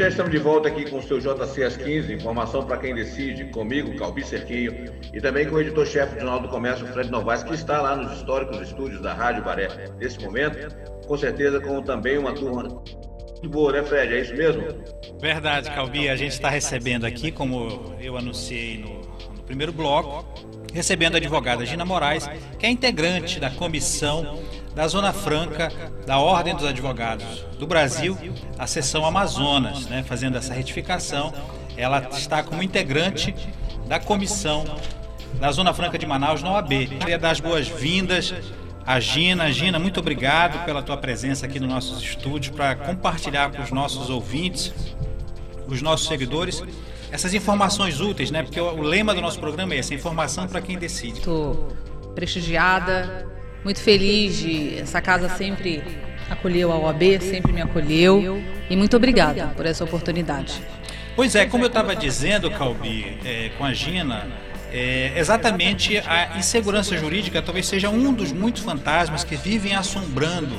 já estamos de volta aqui com o seu JC às 15, informação para quem decide, comigo, Calbi Cerquinho, e também com o editor-chefe do Jornal do Comércio, Fred Novaes, que está lá nos históricos estúdios da Rádio Baré nesse momento, com certeza com também uma turma muito boa, né, Fred? É isso mesmo? Verdade, Calbi. A gente está recebendo aqui, como eu anunciei no, no primeiro bloco, recebendo a advogada Gina Moraes, que é integrante da comissão da Zona Franca da Ordem dos Advogados do Brasil, a seção Amazonas, né, fazendo essa retificação. Ela está como integrante da comissão da Zona Franca de Manaus na OAB. Queria dar as boas-vindas à Gina. Gina, muito obrigado pela tua presença aqui nos nossos estúdios para compartilhar com os nossos ouvintes, os nossos seguidores, essas informações úteis, né? Porque o lema do nosso programa é essa, informação para quem decide. Estou prestigiada, muito feliz de essa casa sempre acolheu a OAB, sempre me acolheu e muito obrigada por essa oportunidade. Pois é, como eu estava dizendo, Calbi, é, com a Gina, é, exatamente a insegurança jurídica talvez seja um dos muitos fantasmas que vivem assombrando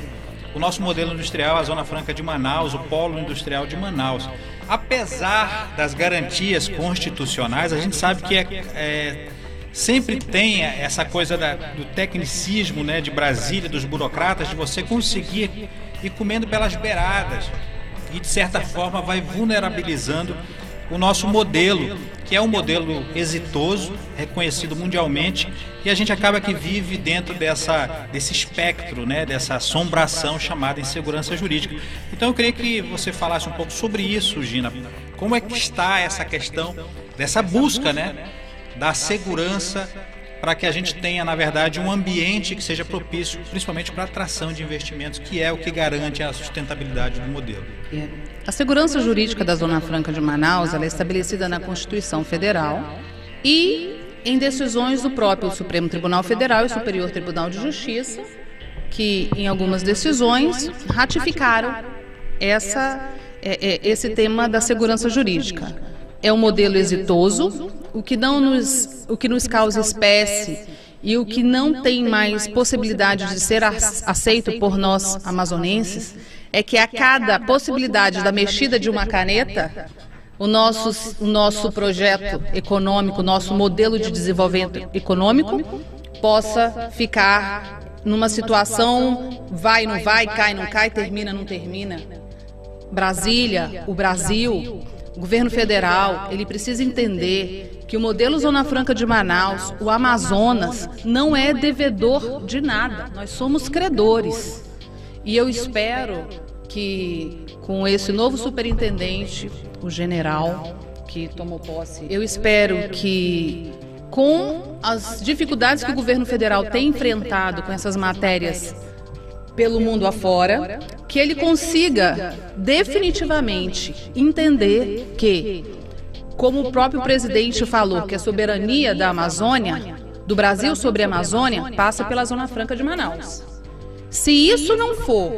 o nosso modelo industrial, a Zona Franca de Manaus, o Polo Industrial de Manaus. Apesar das garantias constitucionais, a gente sabe que é, é sempre tem essa coisa da, do tecnicismo né, de Brasília, dos burocratas, de você conseguir ir comendo pelas beiradas e de certa forma vai vulnerabilizando o nosso modelo, que é um modelo exitoso, reconhecido mundialmente, e a gente acaba que vive dentro dessa, desse espectro, né, dessa assombração chamada insegurança jurídica. Então eu queria que você falasse um pouco sobre isso, Gina. Como é que está essa questão dessa busca, né, da segurança para que a gente tenha, na verdade, um ambiente que seja propício, principalmente para atração de investimentos, que é o que garante a sustentabilidade do modelo. A segurança jurídica da Zona Franca de Manaus é estabelecida na Constituição Federal e em decisões do próprio Supremo Tribunal Federal e Superior Tribunal de Justiça, que em algumas decisões ratificaram essa, é, é, esse tema da segurança jurídica é um modelo exitoso, o que não nos, o que nos causa espécie e o que não tem mais possibilidade de ser aceito por nós amazonenses é que a cada possibilidade da mexida de uma caneta, o nosso, o nosso projeto econômico, nosso modelo de desenvolvimento econômico possa ficar numa situação vai, não vai, cai, não cai, termina, não termina. Brasília, o Brasil, o governo federal, ele precisa entender que o modelo Zona Franca de Manaus, o Amazonas, não é devedor de nada. Nós somos credores. E eu espero que com esse novo superintendente, o general que tomou posse, eu espero que com as dificuldades que o governo federal tem enfrentado com essas matérias pelo mundo afora, que ele consiga definitivamente entender que, como o próprio presidente falou, que a soberania da Amazônia, do Brasil sobre a Amazônia, passa pela Zona Franca de Manaus. Se isso não for,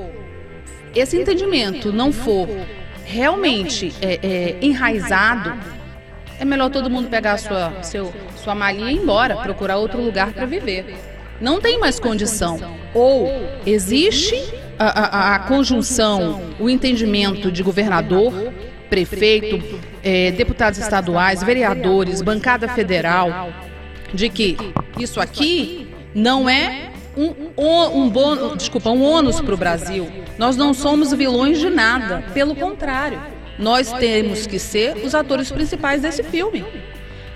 esse entendimento não for realmente é, é, enraizado, é melhor todo mundo pegar sua, seu, sua malinha e ir embora, procurar outro lugar para viver não tem mais condição. Ou existe a, a, a conjunção, o entendimento de governador, prefeito, é, deputados estaduais, vereadores, bancada federal, de que isso aqui não é um, um, um desculpa, um ônus para o Brasil. Nós não somos vilões de nada, pelo contrário. Nós temos que ser os atores principais desse filme.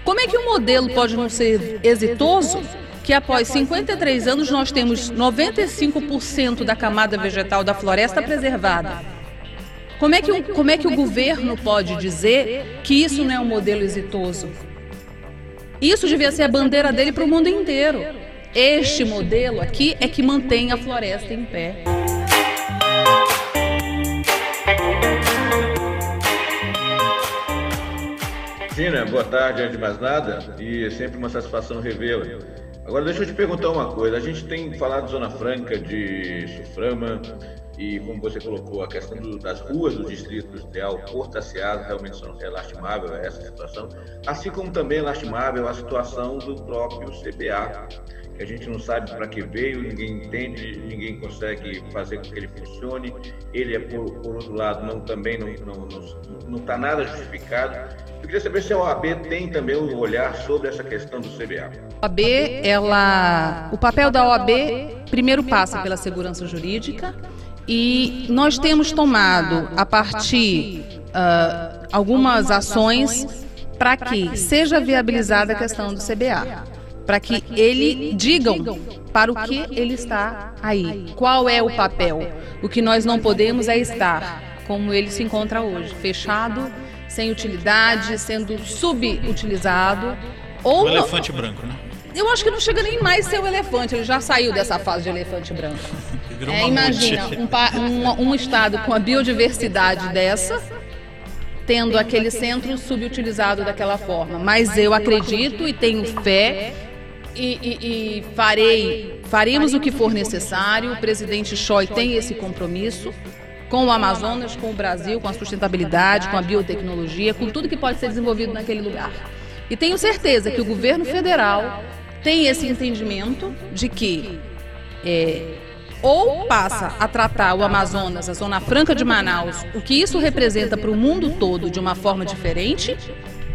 Como é que um modelo pode não ser exitoso que após 53 anos nós temos 95% da camada vegetal da floresta preservada. Como é, que o, como é que o governo pode dizer que isso não é um modelo exitoso? Isso devia ser a bandeira dele para o mundo inteiro. Este modelo aqui é que mantém a floresta em pé. Gina, boa tarde, antes de mais nada, e é sempre uma satisfação revê-la. Agora deixa eu te perguntar uma coisa. A gente tem falado de Zona Franca, de Suframa, e como você colocou, a questão do, das ruas do Distrito Industrial, Porto Seasa, realmente são, é lastimável essa situação, assim como também é lastimável a situação do próprio CBA, que a gente não sabe para que veio, ninguém entende, ninguém consegue fazer com que ele funcione. Ele é, por, por outro lado, não, também não está não, não, não tá nada justificado. Eu queria saber se a OAB tem também um olhar sobre essa questão do CBA. A OAB, ela, o papel da OAB primeiro passa pela segurança jurídica e nós temos tomado, a partir uh, algumas ações para que seja viabilizada a questão do CBA para que ele digam para o que ele está aí. Qual é o papel? O que nós não podemos é estar como ele se encontra hoje, fechado, sem utilidade, sendo subutilizado ou o elefante branco, né? Eu acho que não chega nem mais ser o elefante, ele já saiu dessa fase de elefante branco. É, imagina um, um, um estado com a biodiversidade dessa, tendo aquele centro subutilizado daquela forma. Mas eu acredito e tenho fé e, e, e farei, faremos o que for necessário. O presidente Choi tem esse compromisso com o Amazonas, com o Brasil, com a sustentabilidade, com a biotecnologia, com tudo que pode ser desenvolvido naquele lugar. E tenho certeza que o governo federal tem esse entendimento de que é, ou passa a tratar o Amazonas, a Zona Franca de Manaus, o que isso representa para o mundo todo de uma forma diferente,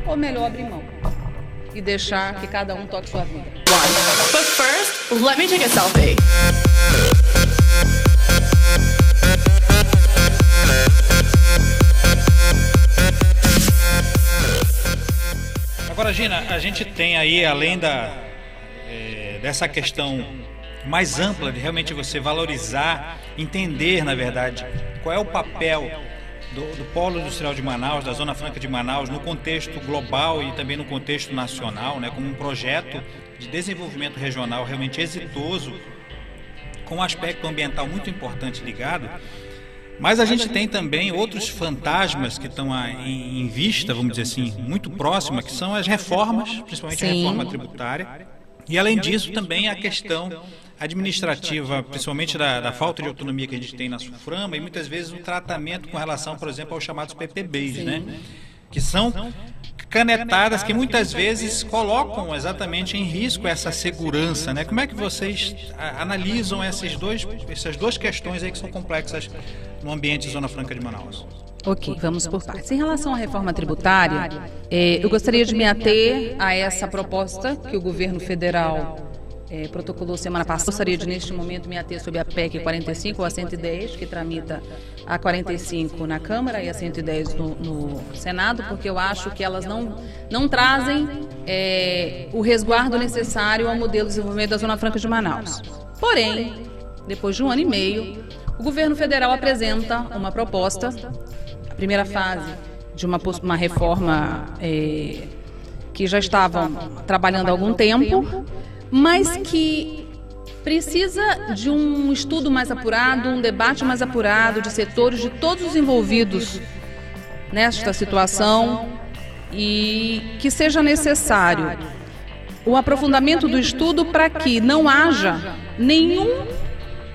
ou melhor abrir mão e deixar que cada um toque sua vida. But first, let me take a selfie. Agora, Gina, a gente tem aí, além da, é, dessa questão mais ampla de realmente você valorizar, entender, na verdade, qual é o papel do, do, Polo Industrial de Manaus, da Zona Franca de Manaus, no contexto global e também no contexto nacional, né, como um projeto de desenvolvimento regional realmente exitoso, com um aspecto ambiental muito importante ligado. Mas a gente tem também outros fantasmas que estão em, vista, vamos dizer assim, muito próxima, que são as reformas, principalmente Sim. a reforma tributária. E além disso, também a questão administrativa, principalmente da, da, falta de autonomia que a gente tem na SUFRAMA, e muitas vezes o tratamento com relação, por exemplo, aos chamados PPBs, Sim. né? Que são canetadas que muitas vezes colocam exatamente em risco essa segurança, né? Como é que vocês analisam esses dois, essas duas questões aí que são complexas no ambiente Zona Franca de Manaus? Ok, vamos por partes. Em relação à reforma tributária, eh, eu gostaria de me ater a essa proposta que o governo federal é, protocolou semana passada. Gostaria de, neste momento, me ater sobre a PEC 45 ou a 110, que tramita a 45 na Câmara e a 110 no, no Senado, porque eu acho que elas não, não trazem é, o resguardo necessário ao modelo de desenvolvimento da Zona Franca de Manaus. Porém, depois de um ano e meio, o governo federal apresenta uma proposta, a primeira fase de uma, uma reforma é, que já estavam trabalhando há algum tempo, mas que precisa de um estudo mais apurado, um debate mais apurado de setores de todos os envolvidos nesta situação e que seja necessário o aprofundamento do estudo para que não haja nenhum,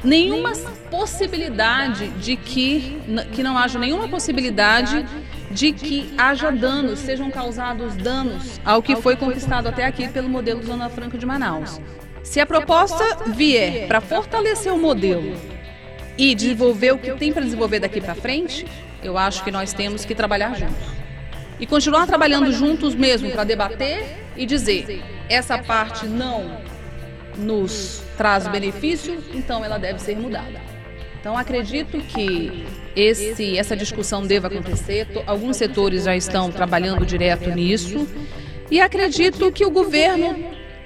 nenhuma possibilidade de que, que não haja nenhuma possibilidade de que haja danos, sejam causados danos ao que foi conquistado até aqui pelo modelo Zona Franca de Manaus. Se a proposta vier para fortalecer o modelo e desenvolver o que tem para desenvolver daqui para frente, eu acho que nós temos que trabalhar juntos. E continuar trabalhando juntos mesmo para debater e dizer: essa parte não nos traz benefício, então ela deve ser mudada. Então acredito que esse, essa discussão deva acontecer. Alguns setores já estão trabalhando direto nisso e acredito que o governo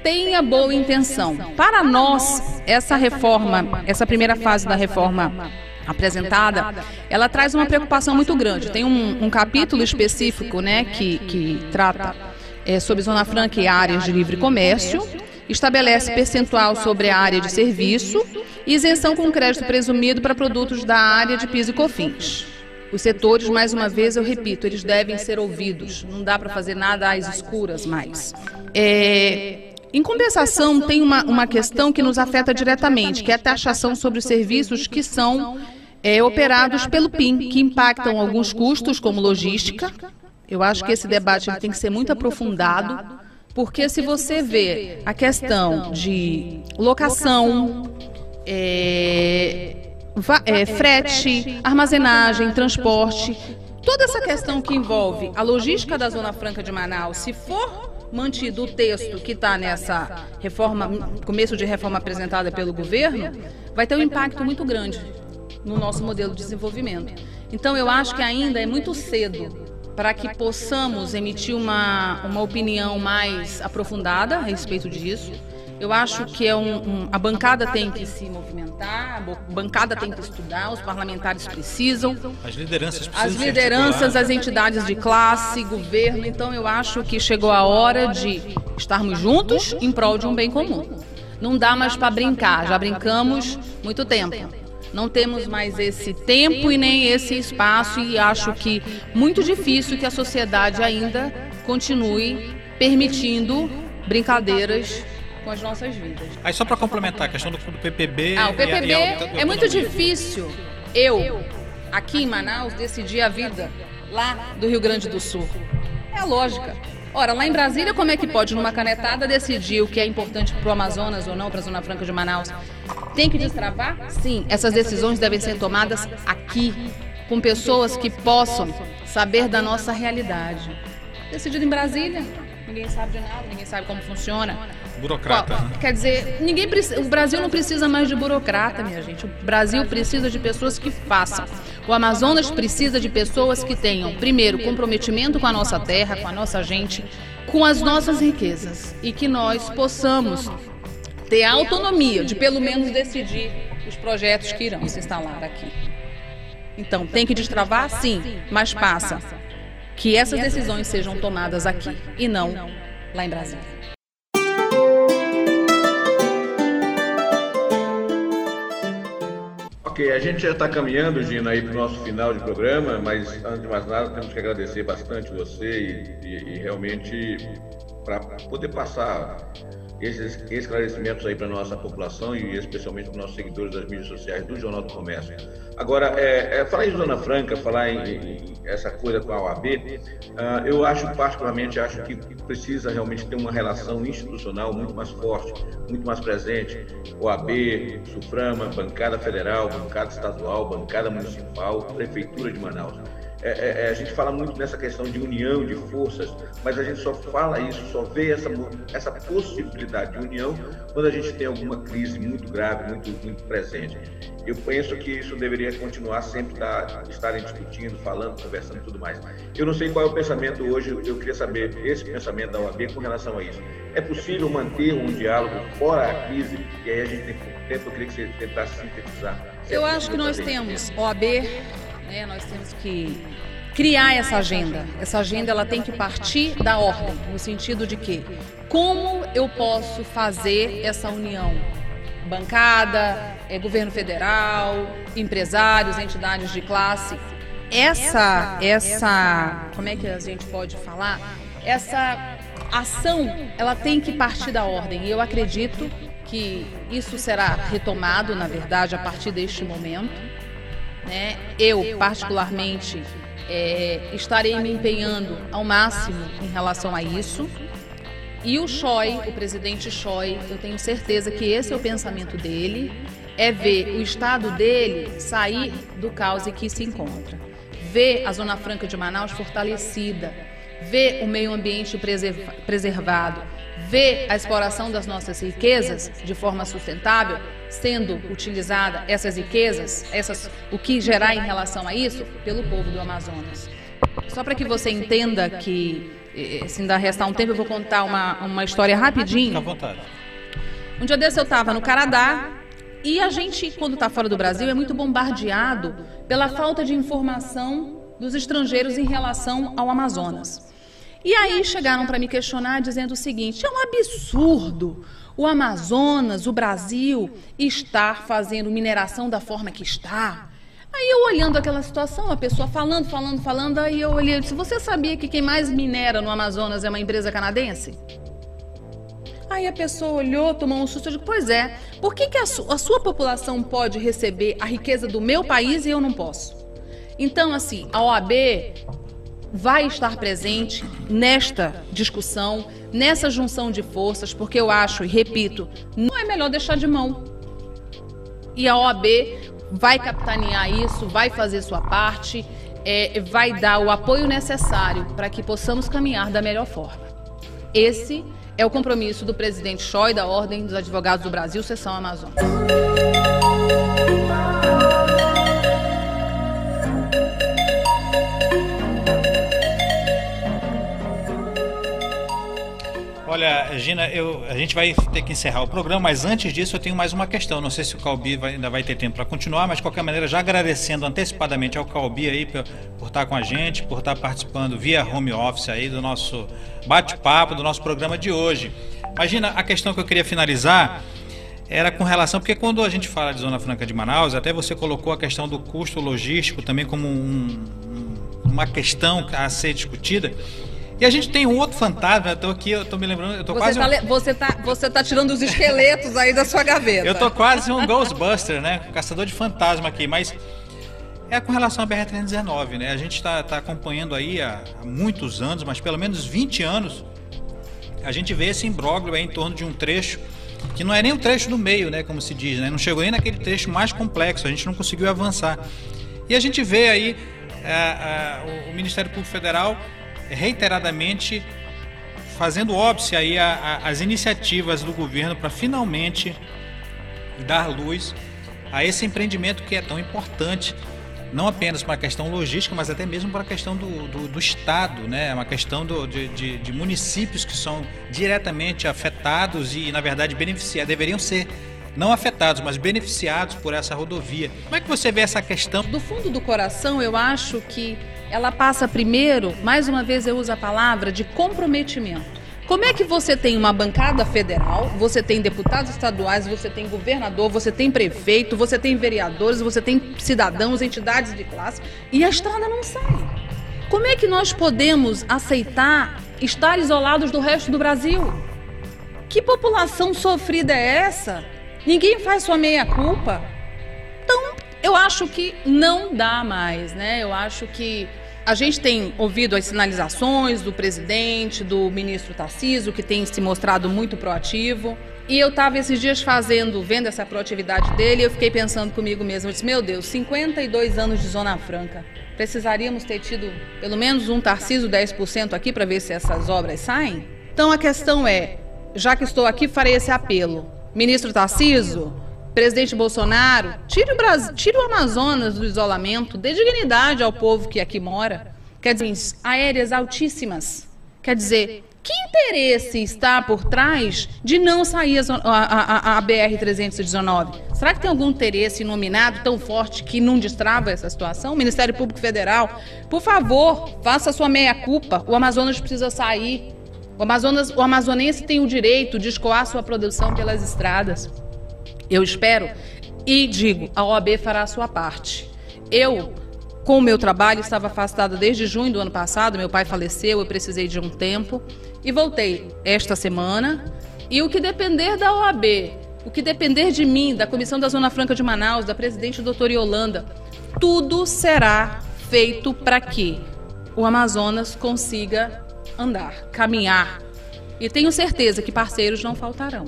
tenha boa intenção. Para nós, essa reforma, essa primeira fase da reforma apresentada, ela traz uma preocupação muito grande. Tem um, um capítulo específico, né, que, que trata é, sobre zona franca e áreas de livre comércio estabelece percentual sobre a área de serviço e isenção com crédito presumido para produtos da área de PIS e COFINS. Os setores, mais uma vez, eu repito, eles devem ser ouvidos. Não dá para fazer nada às escuras mais. É, em compensação, tem uma, uma questão que nos afeta diretamente, que é a taxação sobre os serviços que são é, operados pelo PIN, que impactam alguns custos, como logística. Eu acho que esse debate tem que ser muito aprofundado, porque se você vê a questão de locação, é, é, frete, armazenagem, transporte, toda essa questão que envolve a logística da Zona Franca de Manaus, se for mantido o texto que está nessa reforma, começo de reforma apresentada pelo governo, vai ter um impacto muito grande no nosso modelo de desenvolvimento. Então, eu acho que ainda é muito cedo para que possamos emitir uma, uma opinião mais aprofundada a respeito disso. Eu acho que é um, um, a bancada tem que se movimentar, a bancada tem que estudar, os parlamentares precisam. As lideranças precisam. As lideranças, as entidades de classe, governo. Então eu acho que chegou a hora de estarmos juntos em prol de um bem comum. Não dá mais para brincar, já brincamos muito tempo. Não temos mais esse tempo e nem esse espaço e acho que muito difícil que a sociedade ainda continue permitindo brincadeiras com as nossas vidas. Aí só para complementar a questão do, do PPB. Ah, o PPB e a, e a, é muito difícil. Eu aqui em Manaus decidir a vida lá do Rio Grande do Sul. É a lógica. Ora, lá em Brasília, como é que pode, numa canetada, decidir o que é importante para o Amazonas ou não, para a Zona Franca de Manaus? Tem que destravar? Sim, essas decisões devem ser tomadas aqui, com pessoas que possam saber da nossa realidade. Decidido em Brasília, ninguém sabe de nada, ninguém sabe como funciona. Burocrata. Qual, né? Quer dizer, ninguém o Brasil não precisa mais de burocrata, minha gente. O Brasil precisa de pessoas que façam. O Amazonas precisa de pessoas que tenham, primeiro, comprometimento com a nossa terra, com a nossa gente, com as nossas riquezas e que nós possamos ter a autonomia de pelo menos decidir os projetos que irão se instalar aqui. Então, tem que destravar? Sim, mas passa que essas decisões sejam tomadas aqui e não lá em Brasília. Ok, a gente já está caminhando, Gina, aí para o nosso final de programa, mas antes de mais nada, temos que agradecer bastante você e, e, e realmente para poder passar esses esclarecimentos aí para nossa população e especialmente para os nossos seguidores das mídias sociais do Jornal do Comércio. Agora, é, é, falar em Zona Franca, falar em, em essa coisa com a OAB, uh, eu acho, particularmente, acho que precisa realmente ter uma relação institucional muito mais forte, muito mais presente. OAB, Suframa, bancada federal, bancada estadual, bancada municipal, prefeitura de Manaus. É, é, é, a gente fala muito nessa questão de união de forças, mas a gente só fala isso, só vê essa, essa possibilidade de união quando a gente tem alguma crise muito grave, muito, muito presente. Eu penso que isso deveria continuar sempre estar, estarem discutindo, falando, conversando e tudo mais. Eu não sei qual é o pensamento hoje, eu queria saber esse pensamento da OAB com relação a isso. É possível manter um diálogo fora a crise? E aí a gente tem pouco tempo, eu queria que você tentasse sintetizar. Eu acho que nós temos OAB né? Nós temos que criar essa agenda. Essa agenda ela tem que partir da ordem, no sentido de que como eu posso fazer essa união? Bancada, é, governo federal, empresários, entidades de classe. Essa, essa, como é que a gente pode falar? Essa ação, ela tem que partir da ordem. E eu acredito que isso será retomado, na verdade, a partir deste momento. Né? Eu, particularmente, é, estarei me empenhando ao máximo em relação a isso. E o Choi, o presidente Choi, eu tenho certeza que esse é o pensamento dele, é ver o estado dele sair do caos em que se encontra. Ver a Zona Franca de Manaus fortalecida, ver o meio ambiente preservado, ver a exploração das nossas riquezas de forma sustentável sendo utilizada essas riquezas, essas, o que gerar em relação a isso, pelo povo do Amazonas. Só para que você entenda que, eh, se ainda restar um tempo, eu vou contar uma, uma história rapidinho. Fica à vontade. Um dia desse eu estava no Canadá e a gente, quando está fora do Brasil, é muito bombardeado pela falta de informação dos estrangeiros em relação ao Amazonas. E aí chegaram para me questionar dizendo o seguinte: é um absurdo o Amazonas, o Brasil, estar fazendo mineração da forma que está. Aí eu olhando aquela situação, a pessoa falando, falando, falando, aí eu olhei e disse: Você sabia que quem mais minera no Amazonas é uma empresa canadense? Aí a pessoa olhou, tomou um susto e disse: Pois é, por que, que a, su a sua população pode receber a riqueza do meu país e eu não posso? Então, assim, a OAB vai estar presente nesta discussão, nessa junção de forças, porque eu acho, e repito, não é melhor deixar de mão. E a OAB vai capitanear isso, vai fazer sua parte, é, vai dar o apoio necessário para que possamos caminhar da melhor forma. Esse é o compromisso do presidente Choi da Ordem dos Advogados do Brasil, Seção Amazonas. Olha, Gina, eu, a gente vai ter que encerrar o programa, mas antes disso eu tenho mais uma questão. Não sei se o Calbi vai, ainda vai ter tempo para continuar, mas de qualquer maneira, já agradecendo antecipadamente ao Calbi aí por, por estar com a gente, por estar participando via home office aí do nosso bate-papo, do nosso programa de hoje. Imagina, a questão que eu queria finalizar era com relação, porque quando a gente fala de Zona Franca de Manaus, até você colocou a questão do custo logístico também como um, uma questão a ser discutida. E a gente tem um outro fantasma, eu tô aqui, eu tô me lembrando, eu tô você quase tá, um... você, tá, você tá tirando os esqueletos aí da sua gaveta. Eu tô quase um Ghostbuster, né? Caçador de fantasma aqui, mas é com relação à BR-319, né? A gente está tá acompanhando aí há, há, muitos anos, mas pelo menos 20 anos, a gente vê esse imbróglio aí em torno de um trecho que não é nem o trecho do meio, né? Como se diz, né? Não chegou nem naquele trecho mais complexo, a gente não conseguiu avançar. E a gente vê aí é, é, o Ministério Público Federal reiteradamente fazendo óbice aí às iniciativas do governo para finalmente dar luz a esse empreendimento que é tão importante, não apenas para a questão logística, mas até mesmo para a questão do, do, do Estado, né? uma questão do, de, de, municípios que são diretamente afetados e, na verdade, beneficiados, deveriam ser não afetados, mas beneficiados por essa rodovia. Como é que você vê essa questão? Do fundo do coração, eu acho que ela passa primeiro, mais uma vez eu uso a palavra, de comprometimento. Como é que você tem uma bancada federal, você tem deputados estaduais, você tem governador, você tem prefeito, você tem vereadores, você tem cidadãos, entidades de classe e a estrada não sai? Como é que nós podemos aceitar estar isolados do resto do Brasil? Que população sofrida é essa? Ninguém faz sua meia-culpa? Então, eu acho que não dá mais, né? Eu acho que a gente tem ouvido as sinalizações do presidente, do ministro Tarciso, que tem se mostrado muito proativo. E eu estava esses dias fazendo, vendo essa proatividade dele, e eu fiquei pensando comigo mesmo, disse, meu Deus, 52 anos de Zona Franca. Precisaríamos ter tido pelo menos um Tarciso 10% aqui para ver se essas obras saem? Então a questão é, já que estou aqui, farei esse apelo. Ministro Tarciso, Presidente Bolsonaro, tire o, Brasil, tire o Amazonas do isolamento, dê dignidade ao povo que aqui mora. Quer dizer, aéreas altíssimas. Quer dizer, que interesse está por trás de não sair a, a, a, a BR-319? Será que tem algum interesse nominado tão forte que não destrava essa situação? Ministério Público Federal, por favor, faça sua meia-culpa. O Amazonas precisa sair. O, Amazonas, o amazonense tem o direito de escoar sua produção pelas estradas. Eu espero e digo, a OAB fará a sua parte. Eu, com o meu trabalho, estava afastada desde junho do ano passado, meu pai faleceu, eu precisei de um tempo e voltei esta semana. E o que depender da OAB, o que depender de mim, da Comissão da Zona Franca de Manaus, da presidente doutora Yolanda, tudo será feito para que o Amazonas consiga andar, caminhar. E tenho certeza que parceiros não faltarão.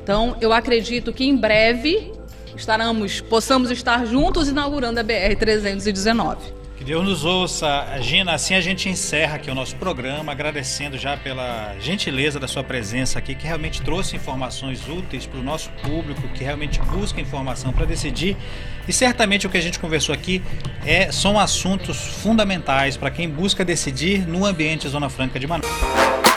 Então, eu acredito que em breve estaremos, possamos estar juntos inaugurando a BR 319. Que Deus nos ouça. Gina, assim a gente encerra aqui o nosso programa, agradecendo já pela gentileza da sua presença aqui, que realmente trouxe informações úteis para o nosso público, que realmente busca informação para decidir. E certamente o que a gente conversou aqui é, são assuntos fundamentais para quem busca decidir no ambiente Zona Franca de Manaus.